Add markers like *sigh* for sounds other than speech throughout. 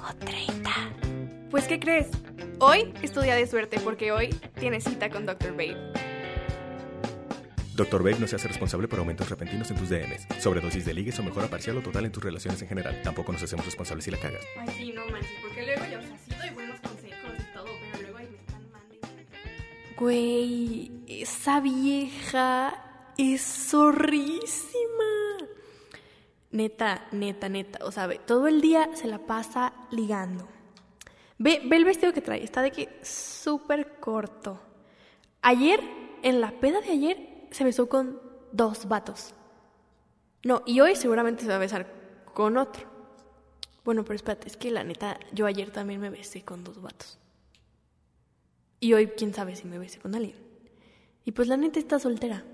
O 30. Pues, ¿qué crees? Hoy es tu día de suerte porque hoy tienes cita con Dr. Babe. Dr. Babe no se hace responsable por aumentos repentinos en tus DMs, sobredosis de ligues o mejora parcial o total en tus relaciones en general. Tampoco nos hacemos responsables si la cagas. Ay, sí, no manches, porque luego yo, o sea, sí doy buenos consejos y todo, pero luego ahí me están mandando. Güey, esa vieja es zorrísima. Neta, neta, neta. O sea, ve, todo el día se la pasa ligando. Ve, ve el vestido que trae, está de que súper corto. Ayer, en la peda de ayer, se besó con dos vatos. No, y hoy seguramente se va a besar con otro. Bueno, pero espérate, es que la neta, yo ayer también me besé con dos vatos. Y hoy, quién sabe si me besé con alguien. Y pues la neta está soltera.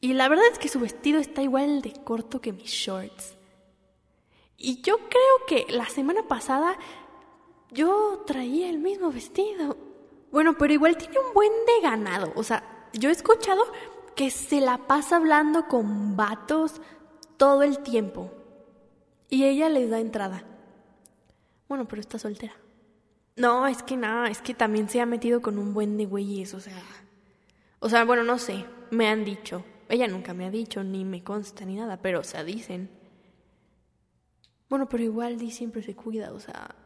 Y la verdad es que su vestido está igual de corto que mis shorts. Y yo creo que la semana pasada yo traía el mismo vestido. Bueno, pero igual tiene un buen de ganado. O sea, yo he escuchado que se la pasa hablando con vatos todo el tiempo. Y ella les da entrada. Bueno, pero está soltera. No, es que nada, es que también se ha metido con un buen de güeyes, o sea. O sea, bueno, no sé, me han dicho. Ella nunca me ha dicho, ni me consta, ni nada, pero o sea, dicen. Bueno, pero igual Di siempre se cuida, o sea.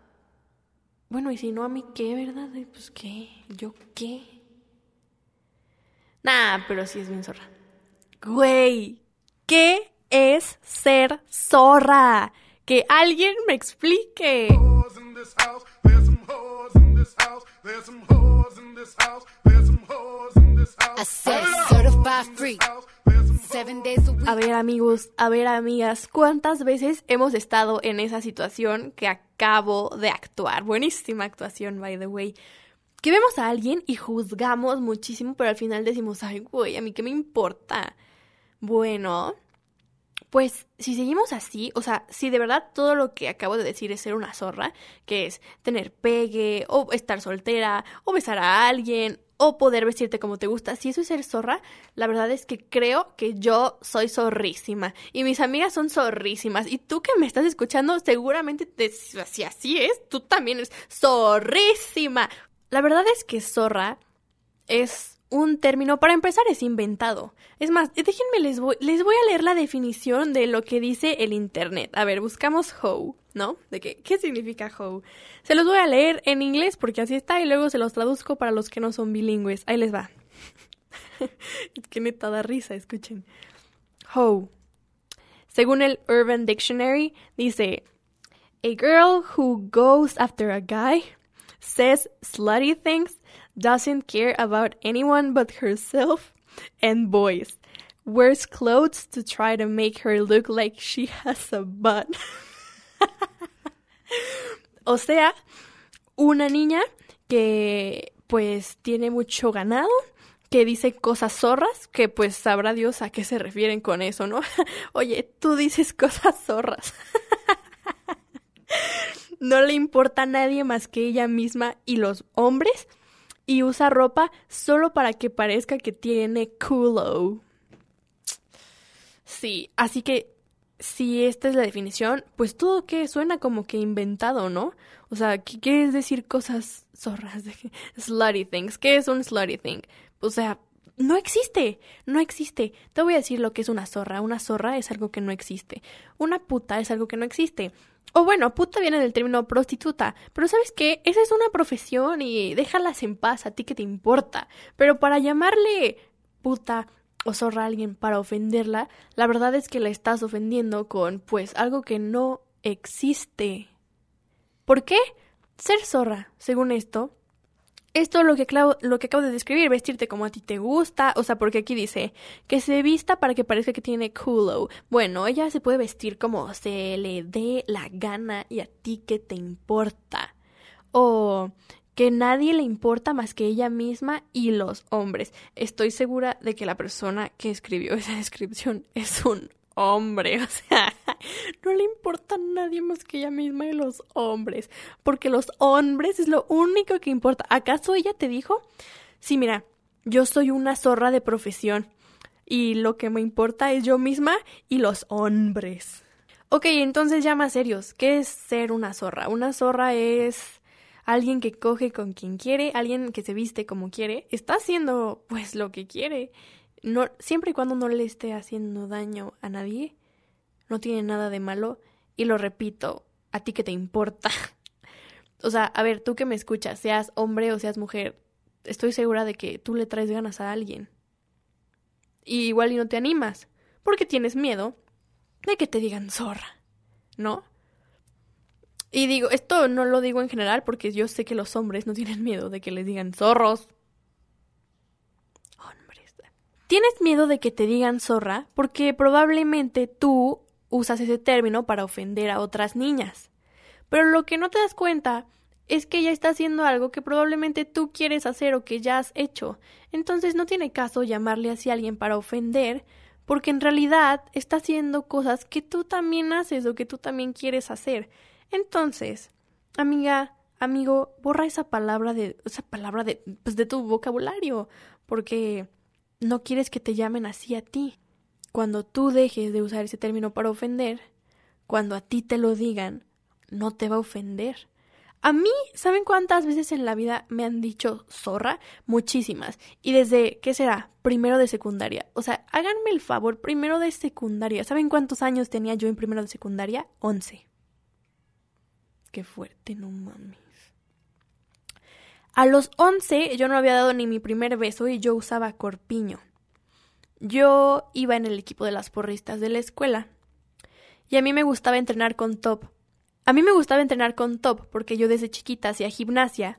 Bueno, y si no, a mí qué, ¿verdad? Pues qué, yo qué. Nah, pero sí es bien zorra. Güey, ¿qué es ser zorra? Que alguien me explique. This house. There's some in this house. I said certified. A ver amigos, a ver amigas, ¿cuántas veces hemos estado en esa situación que acabo de actuar? Buenísima actuación, by the way. Que vemos a alguien y juzgamos muchísimo, pero al final decimos, ay, güey, a mí qué me importa. Bueno, pues si seguimos así, o sea, si de verdad todo lo que acabo de decir es ser una zorra, que es tener pegue, o estar soltera, o besar a alguien, o poder vestirte como te gusta, si eso es ser zorra, la verdad es que creo que yo soy zorrísima. Y mis amigas son zorrísimas. Y tú que me estás escuchando, seguramente te, si así es, tú también eres zorrísima. La verdad es que zorra es un término, para empezar, es inventado. Es más, déjenme, les voy, les voy a leer la definición de lo que dice el Internet. A ver, buscamos hoe, ¿no? ¿De qué, qué significa hoe? Se los voy a leer en inglés porque así está y luego se los traduzco para los que no son bilingües. Ahí les va. es *laughs* que neta da risa, escuchen. Hoe. Según el Urban Dictionary, dice, a girl who goes after a guy says slutty things, doesn't care about anyone but herself and boys, wears clothes to try to make her look like she has a butt. *laughs* o sea, una niña que pues tiene mucho ganado, que dice cosas zorras, que pues sabrá Dios a qué se refieren con eso, ¿no? *laughs* Oye, tú dices *laughs* cosas zorras. no le importa a nadie más que ella misma y los hombres y usa ropa solo para que parezca que tiene culo. Sí, así que si esta es la definición, pues todo que suena como que inventado, ¿no? O sea, ¿qué quiere decir cosas zorras? De *laughs* slutty things. ¿Qué es un slutty thing? O sea, no existe, no existe. Te voy a decir lo que es una zorra. Una zorra es algo que no existe. Una puta es algo que no existe. O bueno, puta viene del término prostituta. Pero ¿sabes qué? Esa es una profesión y déjalas en paz, a ti que te importa. Pero para llamarle puta o zorra a alguien para ofenderla, la verdad es que la estás ofendiendo con, pues, algo que no existe. ¿Por qué? Ser zorra, según esto, esto lo que, lo que acabo de describir, vestirte como a ti te gusta, o sea, porque aquí dice que se vista para que parezca que tiene culo. Bueno, ella se puede vestir como se le dé la gana y a ti qué te importa. O que nadie le importa más que ella misma y los hombres. Estoy segura de que la persona que escribió *laughs* esa descripción es un hombre, *laughs* o sea, no le importa a nadie más que ella misma y los hombres, porque los hombres es lo único que importa. ¿Acaso ella te dijo? Sí, mira, yo soy una zorra de profesión y lo que me importa es yo misma y los hombres. Ok, entonces ya más serios, ¿qué es ser una zorra? Una zorra es alguien que coge con quien quiere, alguien que se viste como quiere, está haciendo pues lo que quiere no, siempre y cuando no le esté haciendo daño a nadie, no tiene nada de malo. Y lo repito, a ti que te importa. *laughs* o sea, a ver, tú que me escuchas, seas hombre o seas mujer, estoy segura de que tú le traes ganas a alguien. Y igual y no te animas, porque tienes miedo de que te digan zorra, ¿no? Y digo, esto no lo digo en general porque yo sé que los hombres no tienen miedo de que les digan zorros, Tienes miedo de que te digan zorra porque probablemente tú usas ese término para ofender a otras niñas. Pero lo que no te das cuenta es que ella está haciendo algo que probablemente tú quieres hacer o que ya has hecho. Entonces no tiene caso llamarle así a alguien para ofender, porque en realidad está haciendo cosas que tú también haces o que tú también quieres hacer. Entonces, amiga, amigo, borra esa palabra de esa palabra de pues de tu vocabulario, porque no quieres que te llamen así a ti. Cuando tú dejes de usar ese término para ofender, cuando a ti te lo digan, no te va a ofender. A mí, ¿saben cuántas veces en la vida me han dicho zorra? Muchísimas. Y desde, ¿qué será? Primero de secundaria. O sea, háganme el favor, primero de secundaria. ¿Saben cuántos años tenía yo en primero de secundaria? Once. Qué fuerte, no mames. A los 11 yo no había dado ni mi primer beso y yo usaba corpiño. Yo iba en el equipo de las porristas de la escuela. Y a mí me gustaba entrenar con top. A mí me gustaba entrenar con top porque yo desde chiquita hacía gimnasia.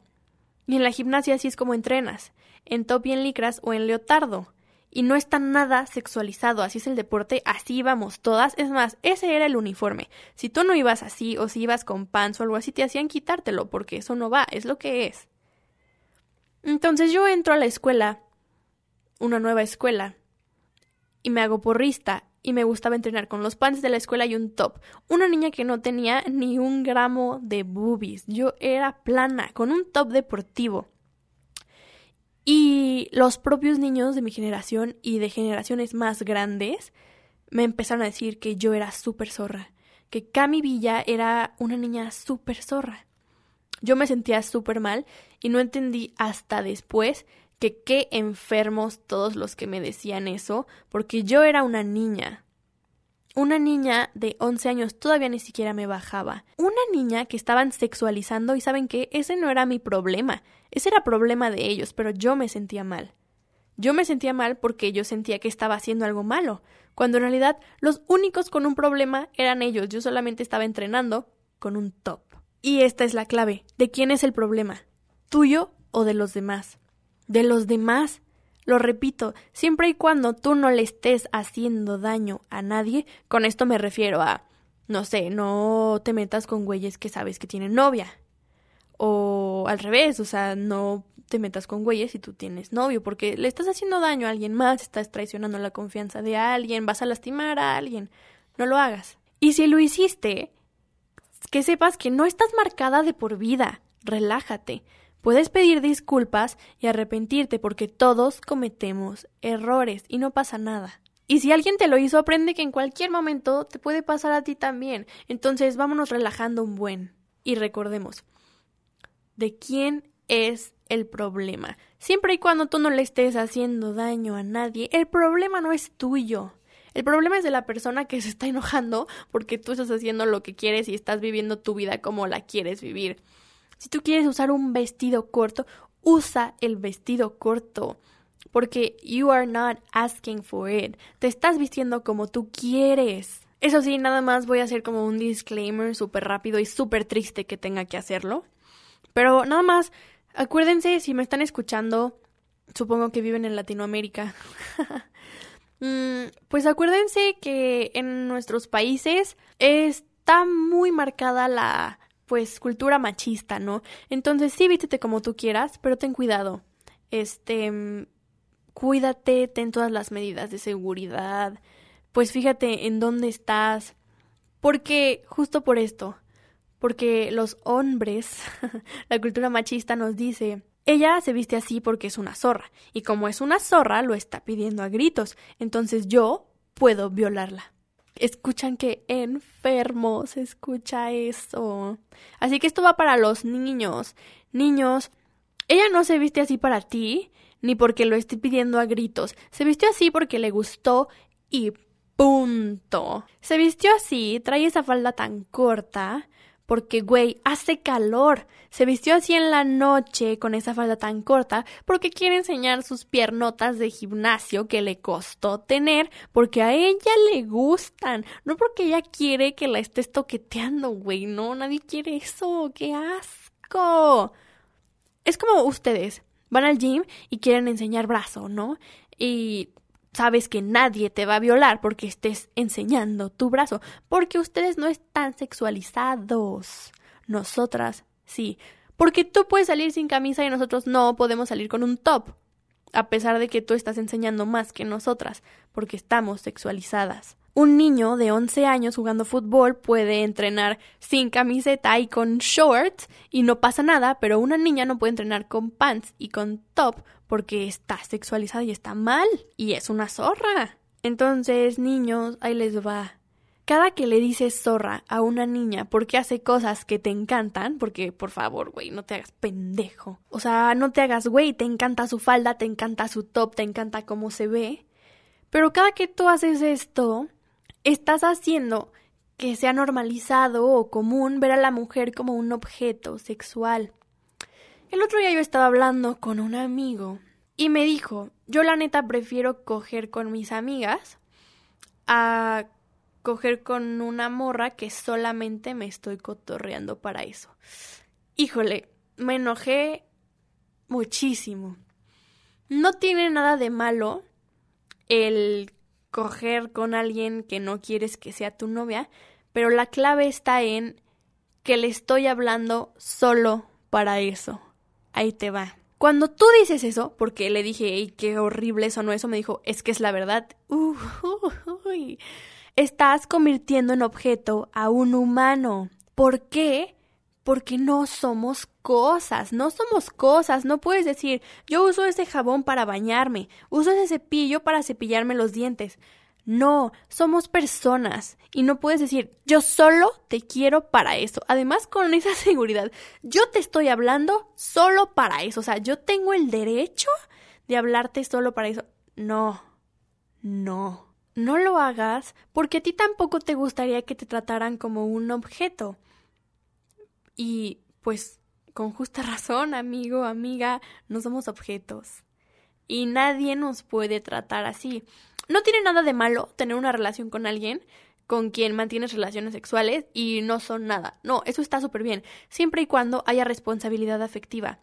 Y en la gimnasia así es como entrenas, en top y en licras o en leotardo. Y no está nada sexualizado, así es el deporte, así íbamos todas. Es más, ese era el uniforme. Si tú no ibas así o si ibas con pants o algo así, te hacían quitártelo porque eso no va, es lo que es. Entonces yo entro a la escuela, una nueva escuela, y me hago porrista y me gustaba entrenar con los pants de la escuela y un top. Una niña que no tenía ni un gramo de boobies. Yo era plana, con un top deportivo. Y los propios niños de mi generación y de generaciones más grandes me empezaron a decir que yo era súper zorra, que Cami Villa era una niña súper zorra. Yo me sentía súper mal y no entendí hasta después que qué enfermos todos los que me decían eso, porque yo era una niña. Una niña de 11 años todavía ni siquiera me bajaba. Una niña que estaban sexualizando y saben que ese no era mi problema, ese era problema de ellos, pero yo me sentía mal. Yo me sentía mal porque yo sentía que estaba haciendo algo malo, cuando en realidad los únicos con un problema eran ellos, yo solamente estaba entrenando con un top. Y esta es la clave. ¿De quién es el problema? ¿Tuyo o de los demás? De los demás. Lo repito, siempre y cuando tú no le estés haciendo daño a nadie, con esto me refiero a, no sé, no te metas con güeyes que sabes que tienen novia. O al revés, o sea, no te metas con güeyes si tú tienes novio, porque le estás haciendo daño a alguien más, estás traicionando la confianza de alguien, vas a lastimar a alguien. No lo hagas. Y si lo hiciste, que sepas que no estás marcada de por vida. Relájate. Puedes pedir disculpas y arrepentirte porque todos cometemos errores y no pasa nada. Y si alguien te lo hizo, aprende que en cualquier momento te puede pasar a ti también. Entonces vámonos relajando un buen. Y recordemos, ¿de quién es el problema? Siempre y cuando tú no le estés haciendo daño a nadie, el problema no es tuyo. El problema es de la persona que se está enojando porque tú estás haciendo lo que quieres y estás viviendo tu vida como la quieres vivir. Si tú quieres usar un vestido corto, usa el vestido corto. Porque you are not asking for it. Te estás vistiendo como tú quieres. Eso sí, nada más voy a hacer como un disclaimer súper rápido y súper triste que tenga que hacerlo. Pero nada más Acuérdense, si me están escuchando, supongo que viven en Latinoamérica. *laughs* Mm, pues acuérdense que en nuestros países está muy marcada la pues cultura machista, ¿no? Entonces sí vístete como tú quieras, pero ten cuidado. Este mm, cuídate, ten todas las medidas de seguridad. Pues fíjate en dónde estás. Porque justo por esto, porque los hombres, *laughs* la cultura machista nos dice, ella se viste así porque es una zorra, y como es una zorra, lo está pidiendo a gritos, entonces yo puedo violarla. Escuchan que enfermo se escucha eso. Así que esto va para los niños. Niños, ella no se viste así para ti, ni porque lo esté pidiendo a gritos. Se vistió así porque le gustó y punto. Se vistió así, trae esa falda tan corta, porque, güey, hace calor. Se vistió así en la noche con esa falda tan corta porque quiere enseñar sus piernotas de gimnasio que le costó tener porque a ella le gustan. No porque ella quiere que la estés toqueteando, güey. No, nadie quiere eso. ¡Qué asco! Es como ustedes. Van al gym y quieren enseñar brazo, ¿no? Y sabes que nadie te va a violar porque estés enseñando tu brazo, porque ustedes no están sexualizados. Nosotras sí, porque tú puedes salir sin camisa y nosotros no podemos salir con un top, a pesar de que tú estás enseñando más que nosotras, porque estamos sexualizadas. Un niño de 11 años jugando fútbol puede entrenar sin camiseta y con shorts y no pasa nada, pero una niña no puede entrenar con pants y con top porque está sexualizada y está mal y es una zorra. Entonces, niños, ahí les va. Cada que le dices zorra a una niña porque hace cosas que te encantan, porque por favor, güey, no te hagas pendejo. O sea, no te hagas, güey, te encanta su falda, te encanta su top, te encanta cómo se ve. Pero cada que tú haces esto, estás haciendo que sea normalizado o común ver a la mujer como un objeto sexual. El otro día yo estaba hablando con un amigo y me dijo, yo la neta prefiero coger con mis amigas a coger con una morra que solamente me estoy cotorreando para eso. Híjole, me enojé muchísimo. No tiene nada de malo el coger con alguien que no quieres que sea tu novia, pero la clave está en que le estoy hablando solo para eso. Ahí te va. Cuando tú dices eso, porque le dije, ¡ay, qué horrible eso no eso! Me dijo, es que es la verdad. estás convirtiendo en objeto a un humano. ¿Por qué? Porque no somos cosas, no somos cosas. No puedes decir, yo uso ese jabón para bañarme, uso ese cepillo para cepillarme los dientes. No, somos personas y no puedes decir, yo solo te quiero para eso. Además, con esa *laughs* seguridad, yo te estoy hablando solo para eso. O sea, yo tengo el derecho de hablarte solo para eso. No, no, no lo hagas porque a ti tampoco te gustaría que te trataran como un objeto. Y pues con justa *laughs* razón, amigo, amiga, no somos objetos. Y nadie nos puede tratar así. No tiene nada de malo tener una relación con alguien con quien mantienes relaciones sexuales y no son nada. No, eso está súper bien, siempre y cuando haya responsabilidad afectiva.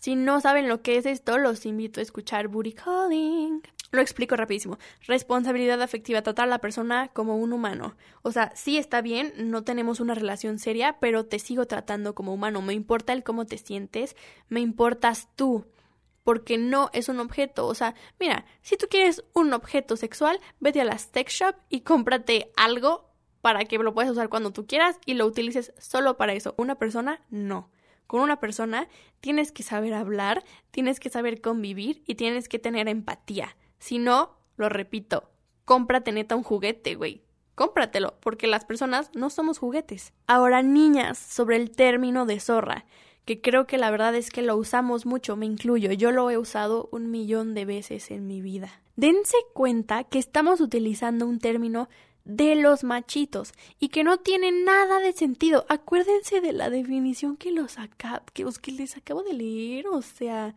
Si no saben lo que es esto, los invito a escuchar Booty Calling. Lo explico rapidísimo. Responsabilidad afectiva, tratar a la persona como un humano. O sea, sí está bien, no tenemos una relación seria, pero te sigo tratando como humano. Me importa el cómo te sientes, me importas tú. Porque no es un objeto. O sea, mira, si tú quieres un objeto sexual, vete a la sex shop y cómprate algo para que lo puedas usar cuando tú quieras y lo utilices solo para eso. Una persona, no con una persona, tienes que saber hablar, tienes que saber convivir y tienes que tener empatía. Si no, lo repito, cómprate neta un juguete, güey. Cómpratelo, porque las personas no somos juguetes. Ahora, niñas, sobre el término de zorra, que creo que la verdad es que lo usamos mucho, me incluyo, yo lo he usado un millón de veces en mi vida. Dense cuenta que estamos utilizando un término de los machitos y que no tiene nada de sentido. Acuérdense de la definición que los que, que les acabo de leer, o sea,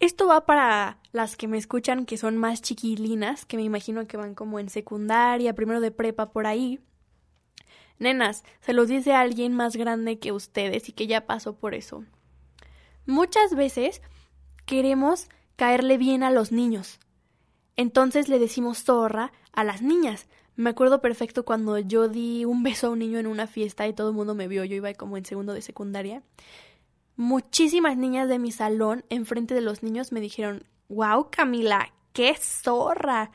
esto va para las que me escuchan que son más chiquilinas, que me imagino que van como en secundaria, primero de prepa por ahí. Nenas, se los dice alguien más grande que ustedes y que ya pasó por eso. Muchas veces queremos caerle bien a los niños. Entonces le decimos zorra a las niñas. Me acuerdo perfecto cuando yo di un beso a un niño en una fiesta y todo el mundo me vio, yo iba como en segundo de secundaria. Muchísimas niñas de mi salón, enfrente de los niños, me dijeron, wow, Camila, qué zorra.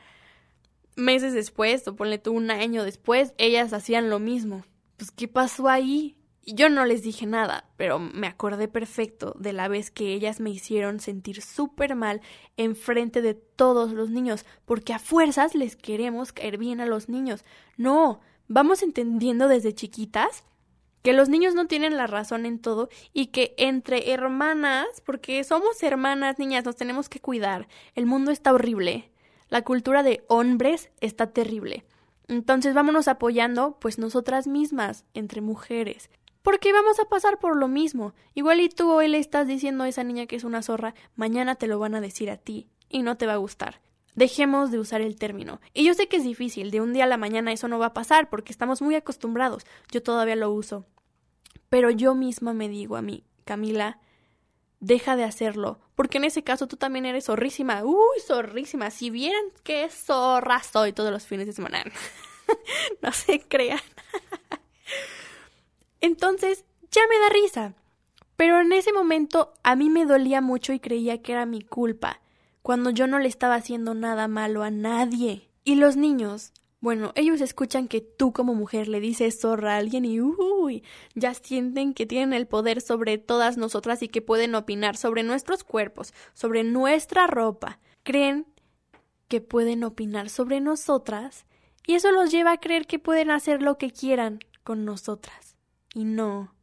Meses después, o ponle tú un año después, ellas hacían lo mismo. Pues, ¿qué pasó ahí? Yo no les dije nada, pero me acordé perfecto de la vez que ellas me hicieron sentir súper mal enfrente de todos los niños, porque a fuerzas les queremos caer bien a los niños. No, vamos entendiendo desde chiquitas que los niños no tienen la razón en todo y que entre hermanas, porque somos hermanas, niñas, nos tenemos que cuidar. El mundo está horrible. La cultura de hombres está terrible. Entonces vámonos apoyando, pues nosotras mismas, entre mujeres. Porque vamos a pasar por lo mismo. Igual y tú hoy le estás diciendo a esa niña que es una zorra, mañana te lo van a decir a ti y no te va a gustar. Dejemos de usar el término. Y yo sé que es difícil, de un día a la mañana eso no va a pasar porque estamos muy acostumbrados. Yo todavía lo uso. Pero yo misma me digo a mí, Camila, deja de hacerlo, porque en ese caso tú también eres zorrísima. Uy, zorrísima. Si vieran qué zorra soy todos los fines de semana. *laughs* no se crean. *laughs* Entonces, ya me da risa. Pero en ese momento a mí me dolía mucho y creía que era mi culpa, cuando yo no le estaba haciendo nada malo a nadie. Y los niños, bueno, ellos escuchan que tú como mujer le dices zorra a alguien y uy, ya sienten que tienen el poder sobre todas nosotras y que pueden opinar sobre nuestros cuerpos, sobre nuestra ropa. Creen que pueden opinar sobre nosotras y eso los lleva a creer que pueden hacer lo que quieran con nosotras. Y no,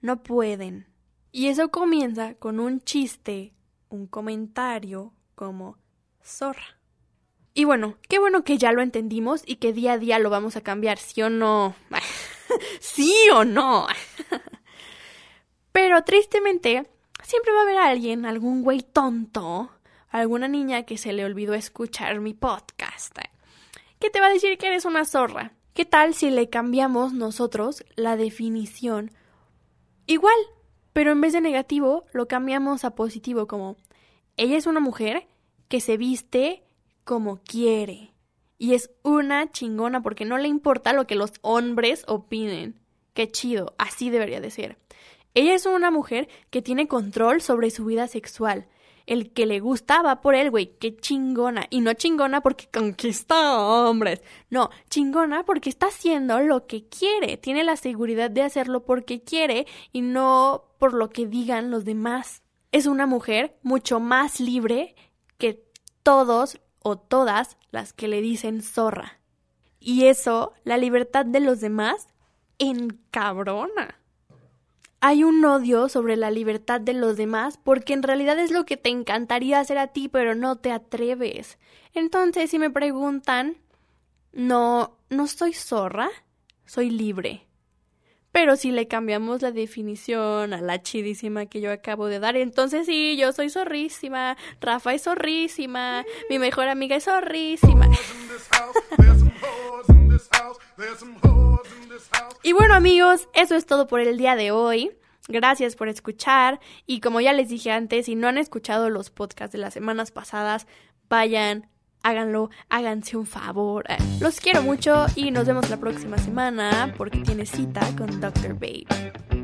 no pueden. Y eso comienza con un chiste, un comentario como zorra. Y bueno, qué bueno que ya lo entendimos y que día a día lo vamos a cambiar, sí o no. *laughs* sí o no. *laughs* Pero tristemente, siempre va a haber alguien, algún güey tonto, alguna niña que se le olvidó escuchar mi podcast, que te va a decir que eres una zorra. ¿Qué tal si le cambiamos nosotros la definición? Igual, pero en vez de negativo, lo cambiamos a positivo, como ella es una mujer que se viste como quiere. Y es una chingona porque no le importa lo que los hombres opinen. Qué chido, así debería de ser. Ella es una mujer que tiene control sobre su vida sexual el que le gusta va por él, güey, qué chingona. Y no chingona porque conquista hombres. No, chingona porque está haciendo lo que quiere. Tiene la seguridad de hacerlo porque quiere y no por lo que digan los demás. Es una mujer mucho más libre que todos o todas las que le dicen zorra. Y eso, la libertad de los demás, encabrona hay un odio sobre la libertad de los demás porque en realidad es lo que te encantaría hacer a ti, pero no te atreves. Entonces, si me preguntan, no, no soy zorra, soy libre. Pero si le cambiamos la definición a la chidísima que yo acabo de dar, entonces sí, yo soy zorrísima, Rafa es zorrísima, mi mejor amiga es zorrísima. Y bueno amigos, eso es todo por el día de hoy. Gracias por escuchar y como ya les dije antes, si no han escuchado los podcasts de las semanas pasadas, vayan, háganlo, háganse un favor. Eh, los quiero mucho y nos vemos la próxima semana porque tiene cita con Dr. Babe.